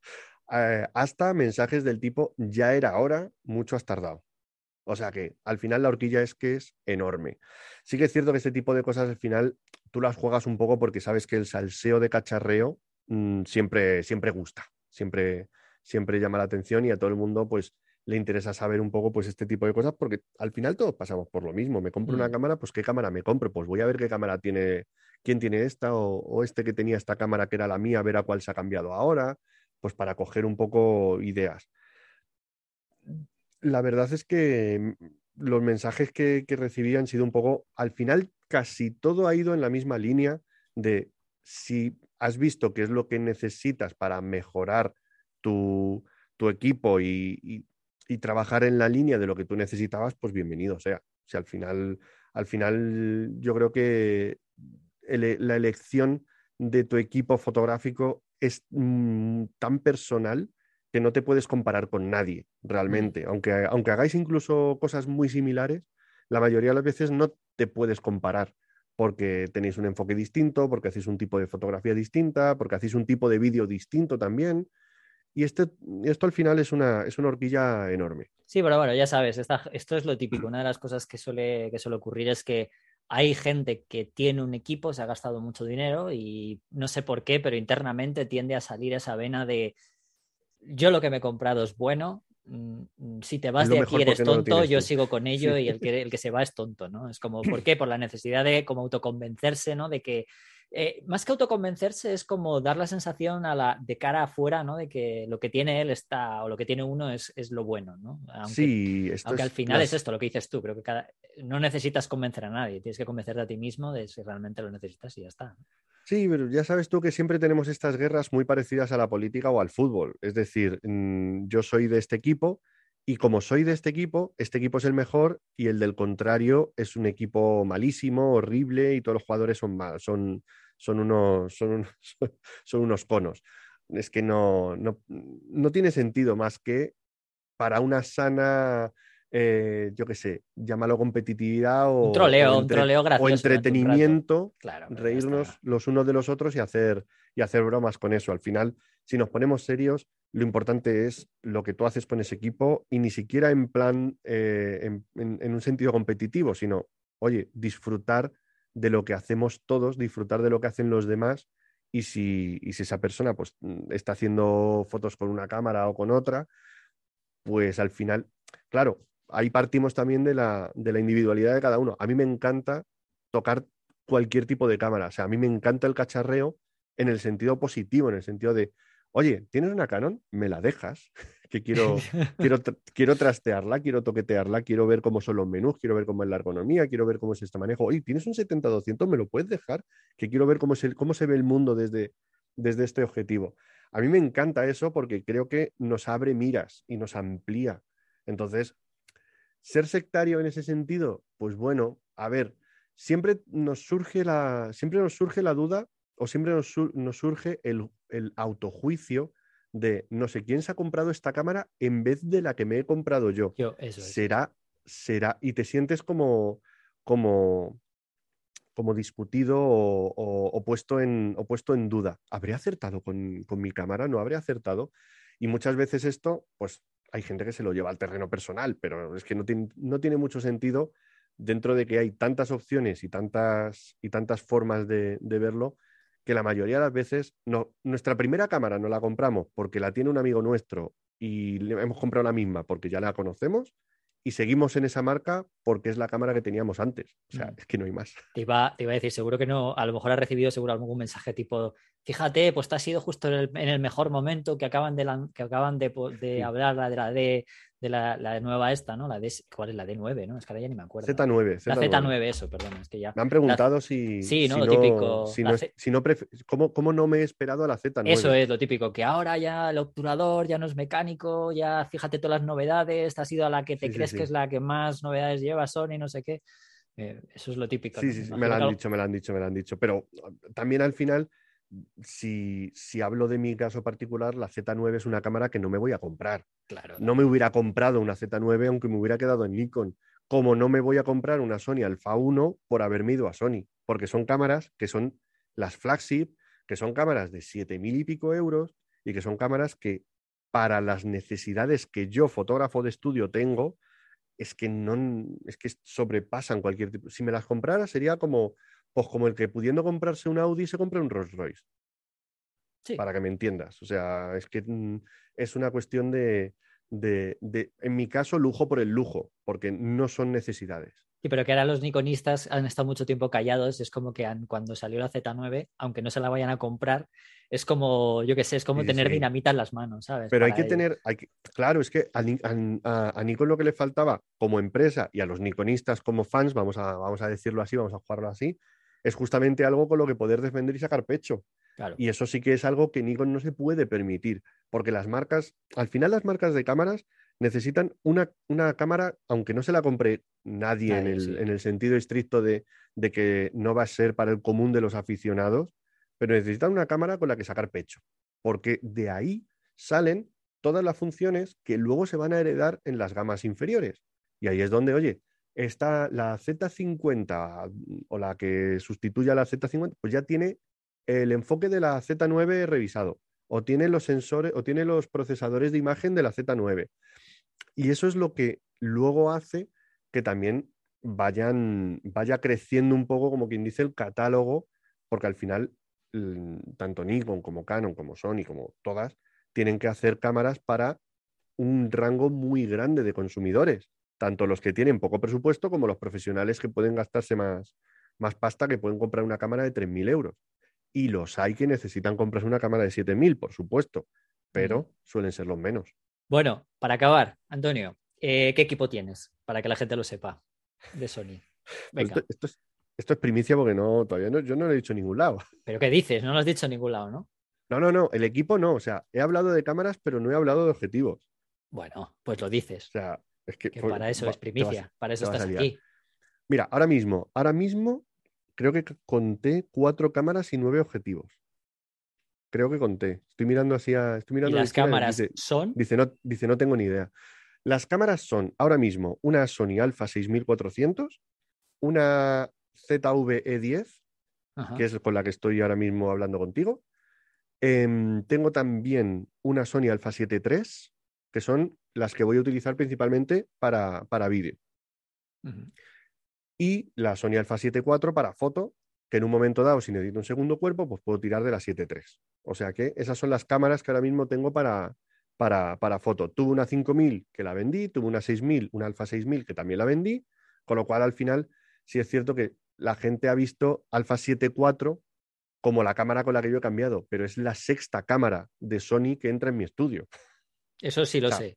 Eh, hasta mensajes del tipo, ya era hora, mucho has tardado. O sea que al final la horquilla es que es enorme. Sí que es cierto que este tipo de cosas al final tú las juegas un poco porque sabes que el salseo de cacharreo mm, siempre, siempre gusta, siempre, siempre llama la atención y a todo el mundo pues le interesa saber un poco pues este tipo de cosas porque al final todos pasamos por lo mismo. Me compro una Mm. cámara, pues qué cámara me compro, pues voy a ver qué cámara tiene, quién tiene esta o, o este que tenía esta cámara que era la mía, a ver a cuál se ha cambiado ahora, pues para coger un poco ideas. La verdad es que mm, los mensajes que, que recibí han sido un poco, al final casi todo ha ido en la misma línea de si has visto qué es lo que necesitas para mejorar tu, tu equipo y, y- y trabajar en la línea de lo que tú necesitabas, pues bienvenido sea. O sea, al final, al final yo creo que ele- la elección de tu equipo fotográfico es mm, tan personal que no te puedes comparar con nadie realmente. Aunque, aunque hagáis incluso cosas muy similares, la mayoría de las veces no te puedes comparar porque tenéis un enfoque distinto, porque hacéis un tipo de fotografía distinta, porque hacéis un tipo de vídeo distinto también. Y este, esto al final es una, es una horquilla enorme. Sí, pero bueno, ya sabes, esta- esto es lo típico. [clears throat] Una de las cosas que suele, que suele ocurrir es que hay gente que tiene un equipo, se ha gastado mucho dinero y no sé por qué, pero internamente tiende a salir esa vena de yo lo que me he comprado es bueno. Mm, Si te vas de aquí eres no tonto, tienes yo tú. sigo con ello Sí. y el que, el que se va es tonto, ¿no? Es como, ¿por qué? Por la necesidad de como autoconvencerse, ¿no? De que eh, más que autoconvencerse es como dar la sensación a la, de cara afuera, ¿no? De que lo que tiene él está, o lo que tiene uno es, es lo bueno, ¿no? Aunque, sí, esto aunque es al final las- es esto lo que dices tú, creo que cada, no necesitas convencer a nadie, tienes que convencerte a ti mismo de si realmente lo necesitas y ya está. Sí, pero ya sabes tú que siempre tenemos estas guerras muy parecidas a la política o al fútbol. Es decir, mm, yo soy de este equipo y como soy de este equipo, este equipo es el mejor y el del contrario es un equipo malísimo, horrible y todos los jugadores son malos, son, unos, son, unos, [laughs] son unos conos. Es que no, no, no tiene sentido más que para una sana, eh, yo qué sé, llámalo competitividad o, Un troleo, o un troleo gracioso o durante un rato. entretenimiento Claro. reírnos los unos de los otros y hacer, y hacer bromas con eso. Al final, si nos ponemos serios, lo importante es lo que tú haces con ese equipo y ni siquiera en plan, eh, en, en- en un sentido competitivo, sino, oye, disfrutar de lo que hacemos todos, disfrutar de lo que hacen los demás. Y si, y si esa persona pues, está haciendo fotos con una cámara o con otra, pues al final, claro, ahí partimos también de la, de la individualidad de cada uno. A mí me encanta tocar cualquier tipo de cámara. O sea, a mí me encanta el cacharreo en el sentido positivo, en el sentido de, oye, ¿tienes una Canon? Me la dejas, [laughs] que quiero, [laughs] quiero, quiero trastearla, quiero toquetearla, quiero ver cómo son los menús, quiero ver cómo es la ergonomía, quiero ver cómo es este manejo. Oye, ¿tienes un 70-200? ¿Me lo puedes dejar? Que quiero ver cómo, es el- cómo se ve el mundo desde, desde este objetivo. A mí me encanta eso porque creo que nos abre miras y nos amplía. Entonces, ser sectario en ese sentido, pues bueno, a ver, siempre nos surge la, siempre nos surge la duda o siempre nos, surge el, autojuicio de no sé quién se ha comprado esta cámara en vez de la que me he comprado yo. yo eso es. Será, será, y te sientes como, como, como discutido o, puesto en, puesto en duda. ¿Habré acertado con, con mi cámara? ¿No habré acertado? Y muchas veces esto, pues hay gente que se lo lleva al terreno personal, pero es que no tiene, no tiene mucho sentido dentro de que hay tantas opciones y tantas, y tantas formas de, verlo, que la mayoría de las veces nuestra primera cámara no la compramos porque la tiene un amigo nuestro y le hemos comprado la misma porque ya la conocemos y seguimos en esa marca porque es la cámara que teníamos antes. O sea, mm. es que no hay más. Te iba, te iba, a decir, seguro que no, a lo mejor has recibido seguro algún mensaje tipo, fíjate, pues te has sido justo en el, mejor momento que acaban de, que acaban de, de hablar de la de, de la, nueva esta, ¿no? La D, ¿Cuál es la D9, no? Es que ahora ya ni me acuerdo. Z9. La Z9, eso, perdón. Es que ya... Me han preguntado si... Sí, ¿no? lo típico. Si no, si no ¿cómo, ¿cómo, no me he esperado a la Z9? Eso es lo típico, que ahora ya el obturador ya no es mecánico, ya fíjate todas las novedades, te has ido a la que te crees que es la que más novedades lleva Sony, no sé qué. Eh, eso es lo típico. Sí, sí, sí, me lo han dicho, me lo han dicho, me lo han dicho. Pero también al final si, si, hablo de mi caso particular, la Z9 es una cámara que no me voy a comprar. Claro, no me hubiera comprado una Z9 aunque me hubiera quedado en Nikon. Como no me voy a comprar una Sony Alpha 1 por haberme ido a Sony, porque son cámaras que son las flagship, que son cámaras de 7.000 y pico euros y que son cámaras que para las necesidades que yo, fotógrafo de estudio, tengo, es que no es que sobrepasan cualquier tipo. Si me las comprara sería como pues como el que pudiendo comprarse un Audi se compra un Rolls Royce. Para que me entiendas. O sea, es que mm, es una cuestión de, de, en mi caso, lujo por el lujo, porque no son necesidades. Sí, pero que ahora los nikonistas han estado mucho tiempo callados. Es como que cuando salió la Z9, aunque no se la vayan a comprar, es como, yo qué sé, es como tener dinamita en las manos, ¿sabes? Pero hay que tener, hay claro, es que a, a, Nikon lo que le faltaba como empresa y a los nikonistas como fans, vamos a, vamos a decirlo así, vamos a jugarlo así, es justamente algo con lo que poder defender y sacar pecho. Y eso sí que es algo que Nikon no se puede permitir, porque las marcas, al final las marcas de cámaras necesitan una, cámara, aunque no se la compre nadie, en, el, sentido estricto de, de, que no va a ser para el común de los aficionados, pero necesitan una cámara con la que sacar pecho, porque de ahí salen todas las funciones que luego se van a heredar en las gamas inferiores. Y ahí es donde, oye, está la Z50 o la que sustituye a la Z50, pues ya tiene el enfoque de la Z9 revisado o tiene los sensores o tiene los procesadores de imagen de la Z9. Y eso es lo que luego hace que también vayan, vaya creciendo un poco, como quien dice, el catálogo, porque al final tanto Nikon como Canon, como Sony, como todas, tienen que hacer cámaras para un rango muy grande de consumidores tanto los que tienen poco presupuesto como los profesionales que pueden gastarse más, más pasta, que pueden comprar una cámara de 3.000 euros. Y los hay que necesitan comprarse una cámara de 7.000, por supuesto, pero suelen ser los menos. Bueno, para acabar, Antonio, eh, ¿qué equipo tienes? Para que la gente lo sepa de Sony. [laughs] Esto, es, primicia porque no, todavía no, yo no lo he dicho en ningún lado. [laughs] ¿Pero qué dices? No lo has dicho en ningún lado, ¿no? No, no, no, el equipo no. O sea, he hablado de cámaras, pero no he hablado de objetivos. Bueno, pues lo dices. O sea, que, para eso es primicia, para eso estás aquí. Mira, ahora mismo, ahora mismo creo que conté cuatro cámaras y nueve objetivos. Creo que conté. Estoy mirando así Estoy mirando ¿Y las cámaras son? Dice no, dice, no tengo ni idea. Las cámaras son ahora mismo una Sony Alpha 6400, una ZV-E10, que es con la que estoy ahora mismo hablando contigo. Em, tengo también una Sony Alpha 7 III, que son las que voy a utilizar principalmente para, para vídeo. Y la Sony Alpha 7 IV para foto, que en un momento dado, si necesito un segundo cuerpo, pues puedo tirar de la 7 III. O sea que esas son las cámaras que ahora mismo tengo para, para, para foto. Tuve una 5000 que la vendí, tuve una 6000, una Alpha 6000 que también la vendí, con lo cual al final sí es cierto que la gente ha visto Alpha 7 IV como la cámara con la que yo he cambiado, pero es la sexta cámara de Sony que entra en mi estudio. Eso sí lo sé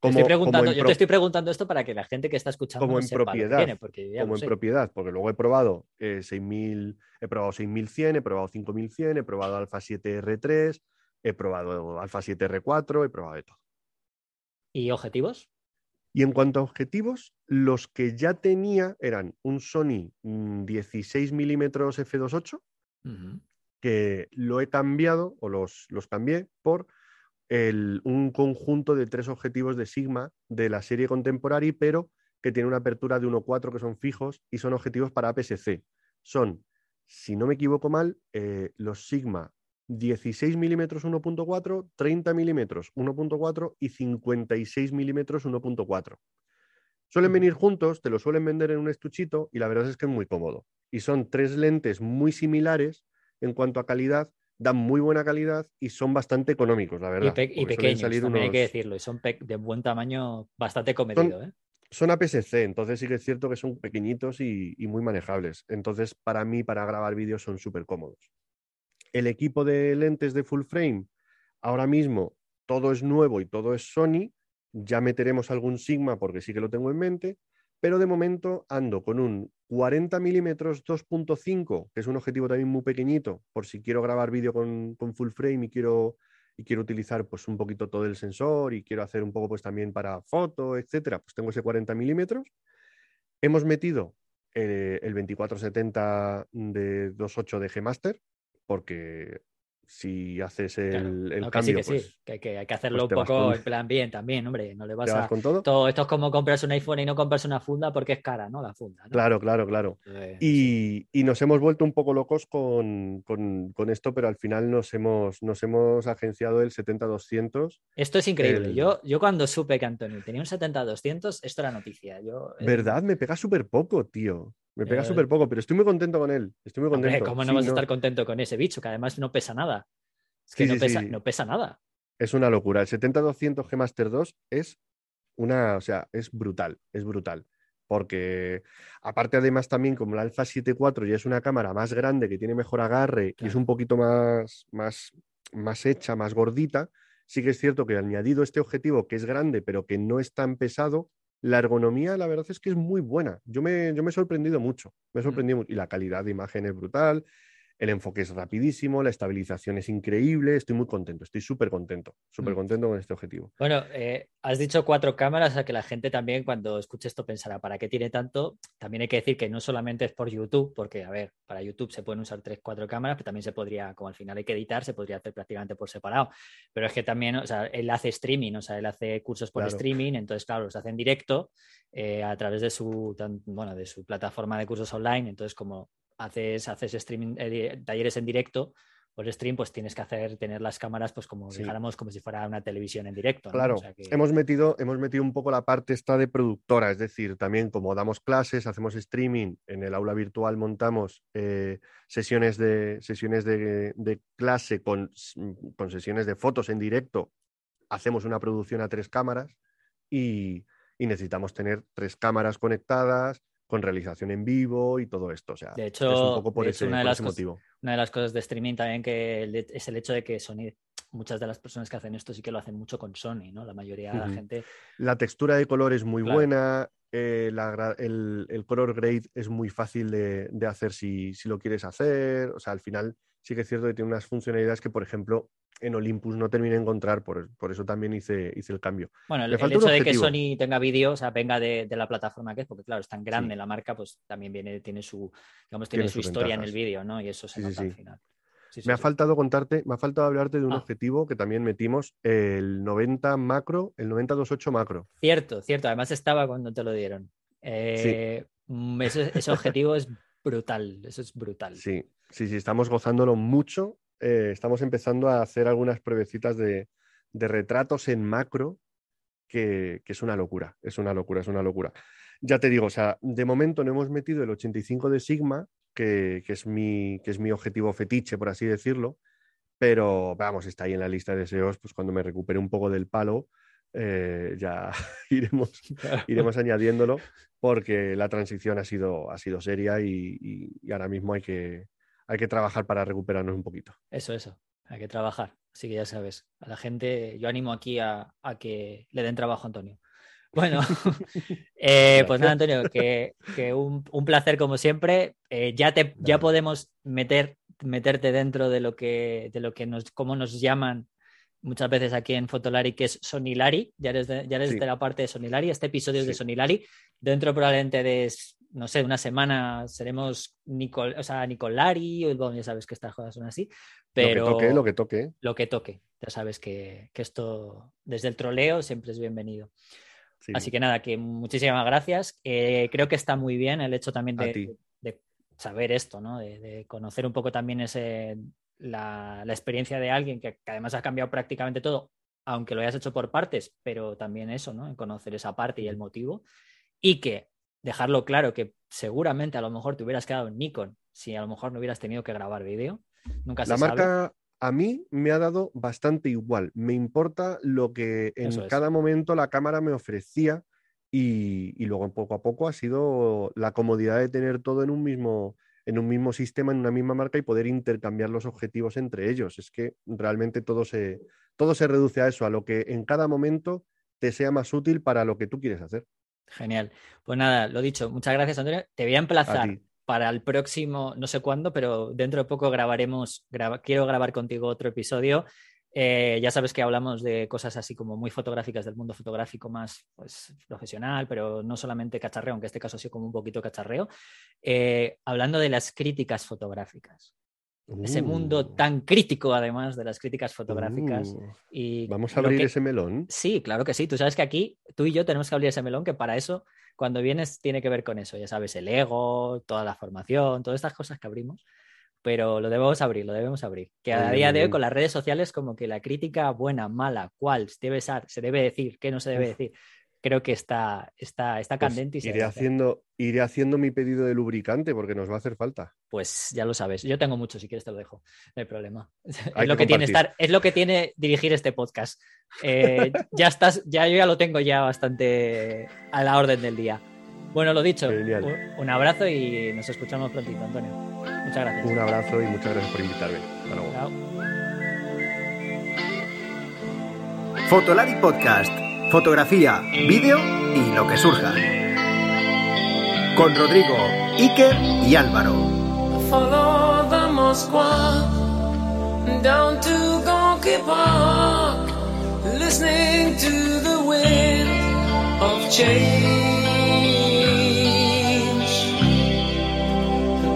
preguntando, yo te estoy preguntando esto para que la gente que está escuchando como en propiedad, porque como en propiedad, porque luego he probado 6000, eh, he probado 6100, he probado 5100, he probado Alpha 7 R3, he probado Alpha 7 R4, he probado de todo. ¿Y objetivos? Y en cuanto a objetivos, los que ya tenía eran un Sony 16 mm, milímetros f2.8, que lo he cambiado o los, los cambié por un conjunto de tres objetivos de Sigma de la serie contemporánea, pero que tiene una apertura de 1.4 que son fijos y son objetivos para APS-C. Son, si no me equivoco mal, eh, los Sigma 16 milímetros 1.4, 30 milímetros 1.4 y 56 milímetros 1.4. Suelen venir juntos, te lo suelen vender en un estuchito y la verdad es que es muy cómodo. Y son tres lentes muy similares en cuanto a calidad, dan muy buena calidad y son bastante económicos, la verdad. Y, pequeños, también hay que decirlo, y son de buen tamaño, bastante comedido. Son, ¿eh? son APS-C, entonces sí que es cierto que son pequeñitos y, muy manejables. Entonces, para mí, para grabar vídeos son súper cómodos. El equipo de lentes de full frame, ahora mismo todo es nuevo y todo es Sony. Ya meteremos algún Sigma porque sí que lo tengo en mente, pero de momento ando con un 40 milímetros 2.5, que es un objetivo también muy pequeñito, por si quiero grabar vídeo con, full frame y quiero, y quiero utilizar pues un poquito todo el sensor y quiero hacer un poco pues también para foto, etcétera, pues tengo ese 40 milímetros. Hemos metido eh, el 2470 de 2.8 de G-Master, porque si haces el, el cambio. Que sí, pues, que, que, hay que hacerlo pues un poco en plan bien también, hombre. No le vas, a. con todo? Esto es como compras un iPhone y no compras una funda porque es cara, ¿no? La funda. Claro, claro, claro. y, y, nos hemos vuelto un poco locos con, con, con, esto, pero al final nos hemos, nos hemos agenciado el 70-200. Esto es increíble. Yo, yo cuando supe que Antonio tenía un 70-200, esto era noticia. Yo, eh, ¿Verdad? Me pega súper poco, tío. Me pega súper poco, pero estoy muy contento con él. Estoy muy contento. ¿Cómo no vas a estar contento con ese bicho? Que además no pesa nada. Es que no, pesa, no pesa nada. Es una locura. El 70-200 G Master 2 es una, o sea, es brutal, es brutal. Porque aparte además también como la Alpha 7.4 ya es una cámara más grande que tiene mejor agarre y es un poquito más, más, más hecha, más gordita, sí que es cierto que añadido este objetivo que es grande pero que no es tan pesado, la ergonomía, la verdad es que es muy buena. Yo me, yo me he sorprendido mucho. Me he mm. sorprendido Y la calidad de imagen es brutal. El enfoque es rapidísimo, la estabilización es increíble, estoy muy contento, estoy súper contento, súper mm. contento con este objetivo. Bueno, eh, has dicho cuatro cámaras, a que la gente también cuando escuche esto pensará, ¿para qué tiene tanto? También hay que decir que no solamente es por YouTube, porque, a ver, para YouTube se pueden usar tres, cuatro cámaras, pero también se podría, como al final hay que editar, se podría hacer prácticamente por separado. Pero es que también, o sea, él hace streaming, o sea, él hace cursos por streaming, entonces, claro, los hace en directo eh, a través de su, bueno, de su plataforma de cursos online, entonces como haces, haces streaming, eh, talleres en directo por stream, pues tienes que hacer, tener las cámaras, pues como dijéramos, como si fuera una televisión en directo. Claro, hemos, metido, hemos metido un poco la parte esta de productora, es decir, también como damos clases, hacemos streaming, en el aula virtual montamos eh, sesiones, de, sesiones de, clase con, con, sesiones de fotos en directo, hacemos una producción a tres cámaras y, y necesitamos tener tres cámaras conectadas, con realización en vivo y todo esto. O sea, de hecho, es un poco por, ese, una, de las motivo. Una de las cosas de streaming también que es el hecho de que Sony, muchas de las personas que hacen esto sí que lo hacen mucho con Sony, ¿no? La mayoría de la gente. La textura de color es muy buena, eh, el, color grade es muy fácil de, de hacer si, si, lo quieres hacer. O sea, al final sí que es cierto que tiene unas funcionalidades que, por ejemplo, en Olympus no terminé de encontrar, por, eso también hice, hice el cambio. Bueno, el, hecho de que Sony tenga vídeo, o sea, venga de, la plataforma que es, porque claro, es tan grande la marca, pues también viene, tiene su, digamos, tiene, su, historia en el vídeo, ¿no? Y eso se nota al final. me ha faltado contarte, me ha faltado hablarte de un ah. objetivo que también metimos, el 90 macro, el 9028 macro. Cierto, cierto, además estaba cuando te lo dieron. Eh, mm, ese objetivo es brutal, eso es brutal. Sí, sí, sí, estamos gozándolo mucho eh, estamos empezando a hacer algunas pruebecitas de, retratos en macro, que, es una locura, es una locura, es una locura. Ya te digo, o sea, de momento no hemos metido el 85 de Sigma, que, es, mi, que es mi objetivo fetiche, por así decirlo, pero vamos, está ahí en la lista de deseos, pues cuando me recupere un poco del palo, eh, ya [laughs] iremos, iremos añadiéndolo, porque la transición ha sido, ha sido seria y ahora mismo hay que, hay que trabajar para recuperarnos un poquito. Eso, eso, hay que trabajar. Así que ya sabes, a la gente, yo animo aquí a, que le den trabajo a Antonio. Bueno, [laughs] [laughs] eh, pues nada, Antonio, que, un, placer como siempre. Eh, ya, te, ya podemos meter, meterte dentro de lo que, de lo que nos, cómo nos llaman muchas veces aquí en Fotolari, que es Sonilari, ya eres de, ya eres Sí. de la parte de Sonilari, este episodio es de. Sonilari, dentro probablemente de, no sé, una semana seremos Nicol, o sea, Nicolari, o bueno, ya sabes que estas cosas son así, pero Lo que toque, lo que toque. lo que toque, ya sabes que, que esto desde el troleo siempre es bienvenido. Sí. Así que nada, que muchísimas gracias. Eh, creo que está muy bien el hecho también de, de saber esto, ¿no? De, de conocer un poco también ese, la, la experiencia de alguien que, que además ha cambiado prácticamente todo, aunque lo hayas hecho por partes, pero también eso, ¿no? En conocer esa parte y el motivo. Y que dejarlo claro que seguramente a lo mejor te hubieras quedado en Nikon si a lo mejor no hubieras tenido que grabar vídeo. Nunca se La sabe. marca a mí me ha dado bastante igual. Me importa lo que en es. cada momento la cámara me ofrecía y, y luego poco a poco ha sido la comodidad de tener todo en un mismo en un mismo sistema, en una misma marca y poder intercambiar los objetivos entre ellos. Es que realmente todo se, todo se reduce a eso, a lo que en cada momento te sea más útil para lo que tú quieres hacer. Genial. Pues nada, lo dicho, muchas gracias, Antonio. Te voy a emplazar para el próximo, no sé cuándo, pero dentro de poco grabaremos, graba- quiero grabar contigo otro episodio. Eh, ya sabes que hablamos de cosas así como muy fotográficas del mundo fotográfico más pues, profesional, pero no solamente cacharreo, aunque en este caso ha sido como un poquito cacharreo. Eh, hablando de las críticas fotográficas. Ese mundo Uh, tan crítico, además, de las críticas fotográficas. uh, y Vamos a abrir que- ese melón. Sí, claro que sí. Tú sabes que aquí tú y yo tenemos que abrir ese melón, que para eso, cuando vienes, tiene que ver con eso. Ya sabes, el ego, toda la formación, todas estas cosas que abrimos. Pero lo debemos abrir, lo debemos abrir. Que a bien, día de hoy, con las redes sociales, como que la crítica buena, mala, cuál debe ser, se debe decir, qué no se debe Uf. decir, creo que está, está, está Pues candente y se iré, haciendo, iré haciendo mi pedido de lubricante porque nos va a hacer falta. Pues ya lo sabes. Yo tengo mucho, si quieres te lo dejo. No hay problema. [laughs] Es lo que que, tiene estar, es lo que tiene dirigir este podcast. Eh, [laughs] ya estás, ya yo ya lo tengo ya bastante a la orden del día. Bueno, lo dicho, un abrazo y nos escuchamos prontito, Antonio. Muchas gracias. Un abrazo y muchas gracias por invitarme. Hasta luego. Chao. Fotolari Podcast. Fotografía, vídeo y lo que surja. Con Rodrigo, Iker y Álvaro.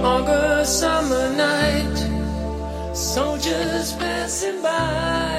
August summer night, soldiers passing by,